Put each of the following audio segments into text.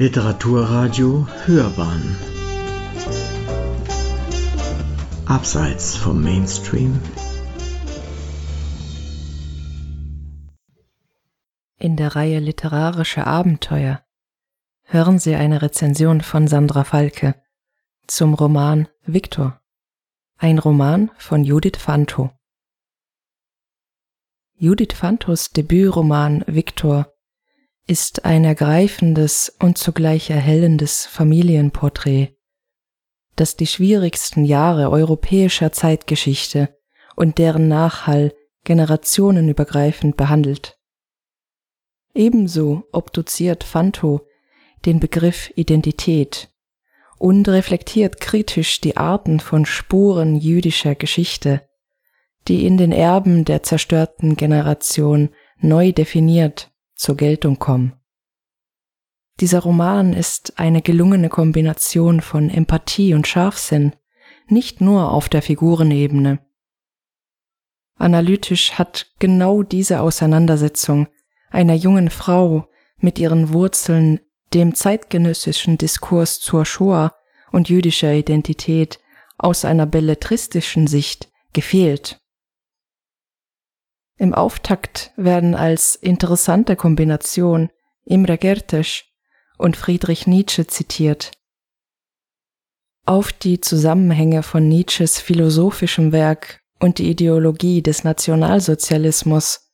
Literaturradio Hörbahn. Abseits vom Mainstream. In der Reihe Literarische Abenteuer hören Sie eine Rezension von Sandra Falke zum Roman Viktor, ein Roman von Judith Fanto. Judith Fantos Debütroman Viktor ist ein ergreifendes und zugleich erhellendes Familienporträt, das die schwierigsten Jahre europäischer Zeitgeschichte und deren Nachhall generationenübergreifend behandelt. Ebenso obduziert Fanto den Begriff Identität und reflektiert kritisch die Arten von Spuren jüdischer Geschichte, die in den Erben der zerstörten Generation neu definiert zur Geltung kommen. Dieser Roman ist eine gelungene Kombination von Empathie und Scharfsinn, nicht nur auf der Figurenebene. Analytisch hat genau diese Auseinandersetzung einer jungen Frau mit ihren Wurzeln dem zeitgenössischen Diskurs zur Shoah und jüdischer Identität aus einer belletristischen Sicht gefehlt. Im Auftakt werden als interessante Kombination Imre Gertes und Friedrich Nietzsche zitiert. Auf die Zusammenhänge von Nietzsches philosophischem Werk und die Ideologie des Nationalsozialismus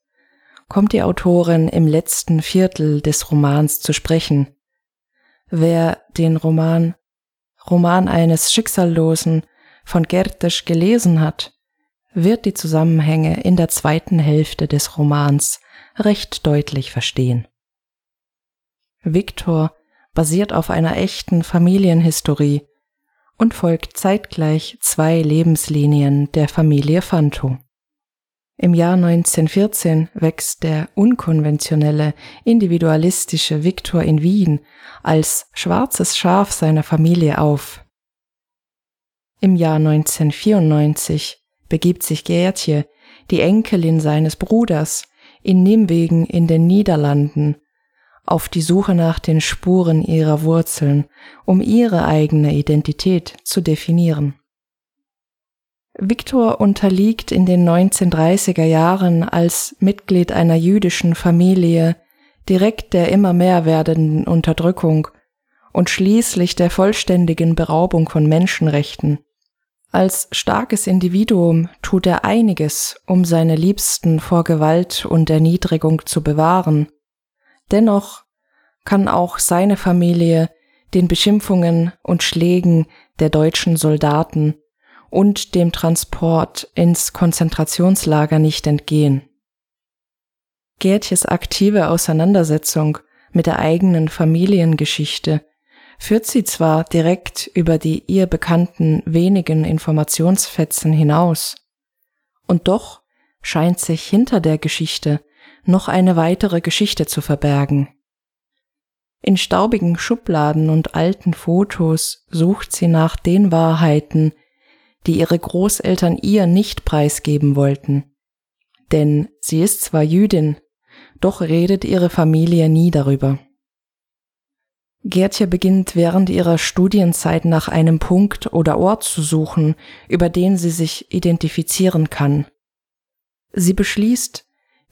kommt die Autorin im letzten Viertel des Romans zu sprechen. Wer den Roman Roman eines Schicksallosen von Gertes gelesen hat, wird die Zusammenhänge in der zweiten Hälfte des Romans recht deutlich verstehen. Viktor basiert auf einer echten Familienhistorie und folgt zeitgleich zwei Lebenslinien der Familie Fanto. Im Jahr 1914 wächst der unkonventionelle, individualistische Viktor in Wien als schwarzes Schaf seiner Familie auf. Im Jahr 1994 begibt sich Gertje, die Enkelin seines Bruders, in Nimwegen in den Niederlanden, auf die Suche nach den Spuren ihrer Wurzeln, um ihre eigene Identität zu definieren. Viktor unterliegt in den 1930er Jahren als Mitglied einer jüdischen Familie direkt der immer mehr werdenden Unterdrückung und schließlich der vollständigen Beraubung von Menschenrechten. Als starkes Individuum tut er einiges, um seine Liebsten vor Gewalt und Erniedrigung zu bewahren. Dennoch kann auch seine Familie den Beschimpfungen und Schlägen der deutschen Soldaten und dem Transport ins Konzentrationslager nicht entgehen. Gertjes aktive Auseinandersetzung mit der eigenen Familiengeschichte führt sie zwar direkt über die ihr bekannten wenigen Informationsfetzen hinaus, und doch scheint sich hinter der Geschichte noch eine weitere Geschichte zu verbergen. In staubigen Schubladen und alten Fotos sucht sie nach den Wahrheiten, die ihre Großeltern ihr nicht preisgeben wollten. Denn sie ist zwar Jüdin, doch redet ihre Familie nie darüber. Gertje beginnt während ihrer Studienzeit nach einem Punkt oder Ort zu suchen, über den sie sich identifizieren kann. Sie beschließt,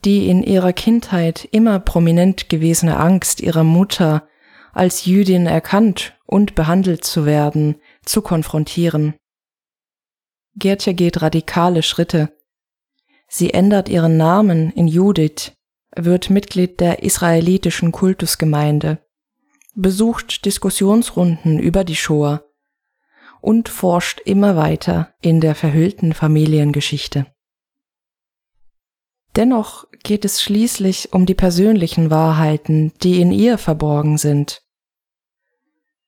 die in ihrer Kindheit immer prominent gewesene Angst ihrer Mutter, als Jüdin erkannt und behandelt zu werden, zu konfrontieren. Gertje geht radikale Schritte. Sie ändert ihren Namen in Judith, wird Mitglied der israelitischen Kultusgemeinde besucht Diskussionsrunden über die Shoah und forscht immer weiter in der verhüllten Familiengeschichte. Dennoch geht es schließlich um die persönlichen Wahrheiten, die in ihr verborgen sind.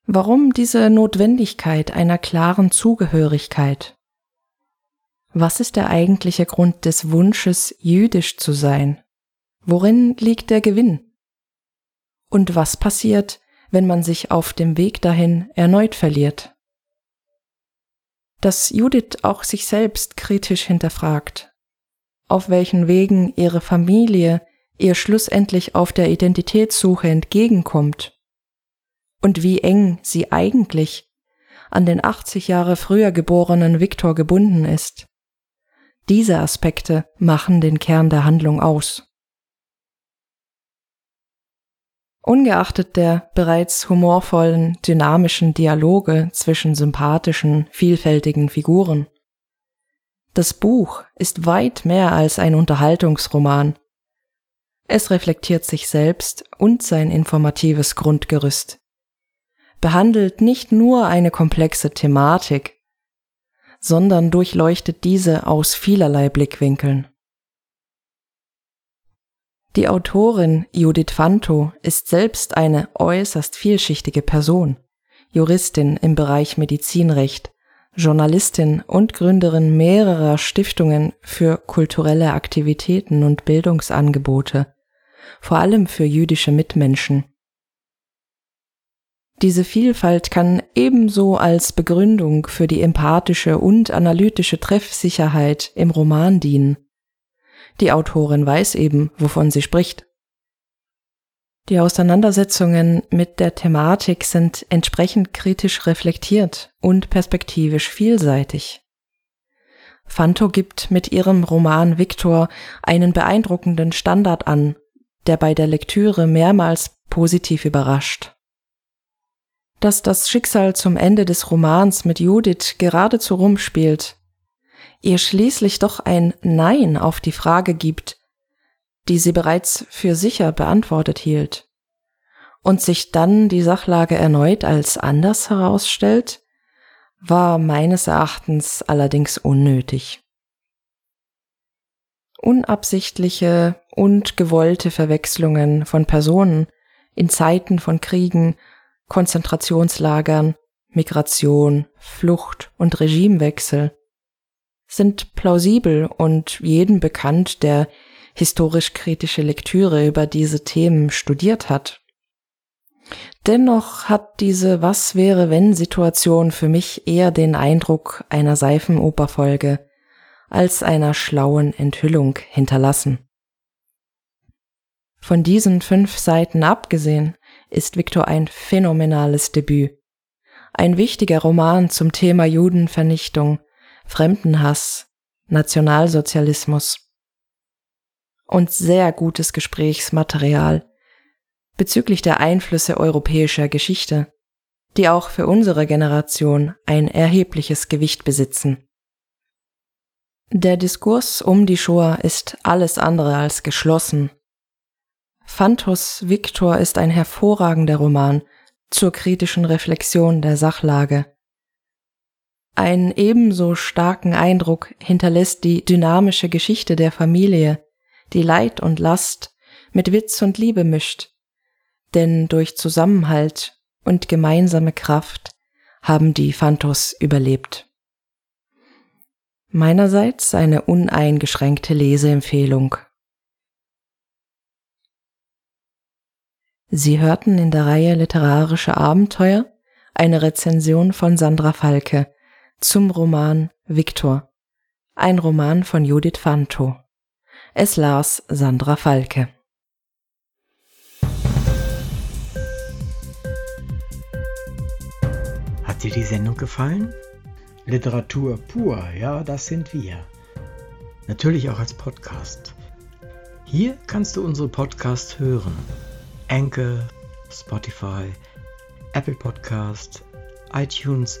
Warum diese Notwendigkeit einer klaren Zugehörigkeit? Was ist der eigentliche Grund des Wunsches, jüdisch zu sein? Worin liegt der Gewinn? Und was passiert, wenn man sich auf dem Weg dahin erneut verliert. Dass Judith auch sich selbst kritisch hinterfragt, auf welchen Wegen ihre Familie ihr schlussendlich auf der Identitätssuche entgegenkommt und wie eng sie eigentlich an den 80 Jahre früher geborenen Viktor gebunden ist. Diese Aspekte machen den Kern der Handlung aus. Ungeachtet der bereits humorvollen, dynamischen Dialoge zwischen sympathischen, vielfältigen Figuren. Das Buch ist weit mehr als ein Unterhaltungsroman. Es reflektiert sich selbst und sein informatives Grundgerüst, behandelt nicht nur eine komplexe Thematik, sondern durchleuchtet diese aus vielerlei Blickwinkeln. Die Autorin Judith Fanto ist selbst eine äußerst vielschichtige Person, Juristin im Bereich Medizinrecht, Journalistin und Gründerin mehrerer Stiftungen für kulturelle Aktivitäten und Bildungsangebote, vor allem für jüdische Mitmenschen. Diese Vielfalt kann ebenso als Begründung für die empathische und analytische Treffsicherheit im Roman dienen. Die Autorin weiß eben, wovon sie spricht. Die Auseinandersetzungen mit der Thematik sind entsprechend kritisch reflektiert und perspektivisch vielseitig. Fanto gibt mit ihrem Roman Victor einen beeindruckenden Standard an, der bei der Lektüre mehrmals positiv überrascht. Dass das Schicksal zum Ende des Romans mit Judith geradezu rumspielt, ihr schließlich doch ein Nein auf die Frage gibt, die sie bereits für sicher beantwortet hielt, und sich dann die Sachlage erneut als anders herausstellt, war meines Erachtens allerdings unnötig. Unabsichtliche und gewollte Verwechslungen von Personen in Zeiten von Kriegen, Konzentrationslagern, Migration, Flucht und Regimewechsel sind plausibel und jedem bekannt, der historisch-kritische Lektüre über diese Themen studiert hat. Dennoch hat diese Was wäre wenn Situation für mich eher den Eindruck einer Seifenoperfolge als einer schlauen Enthüllung hinterlassen. Von diesen fünf Seiten abgesehen ist Victor ein phänomenales Debüt. Ein wichtiger Roman zum Thema Judenvernichtung, Fremdenhass, Nationalsozialismus und sehr gutes Gesprächsmaterial bezüglich der Einflüsse europäischer Geschichte, die auch für unsere Generation ein erhebliches Gewicht besitzen. Der Diskurs um die Shoah ist alles andere als geschlossen. Phantos Victor ist ein hervorragender Roman zur kritischen Reflexion der Sachlage. Einen ebenso starken Eindruck hinterlässt die dynamische Geschichte der Familie, die Leid und Last mit Witz und Liebe mischt. Denn durch Zusammenhalt und gemeinsame Kraft haben die Phantos überlebt. Meinerseits eine uneingeschränkte Leseempfehlung. Sie hörten in der Reihe Literarische Abenteuer eine Rezension von Sandra Falke zum Roman Viktor, ein Roman von Judith Fanto. Es las Sandra Falke. Hat dir die Sendung gefallen? Literatur pur, ja, das sind wir. Natürlich auch als Podcast. Hier kannst du unsere Podcasts hören. Anchor, Spotify, Apple Podcast, iTunes,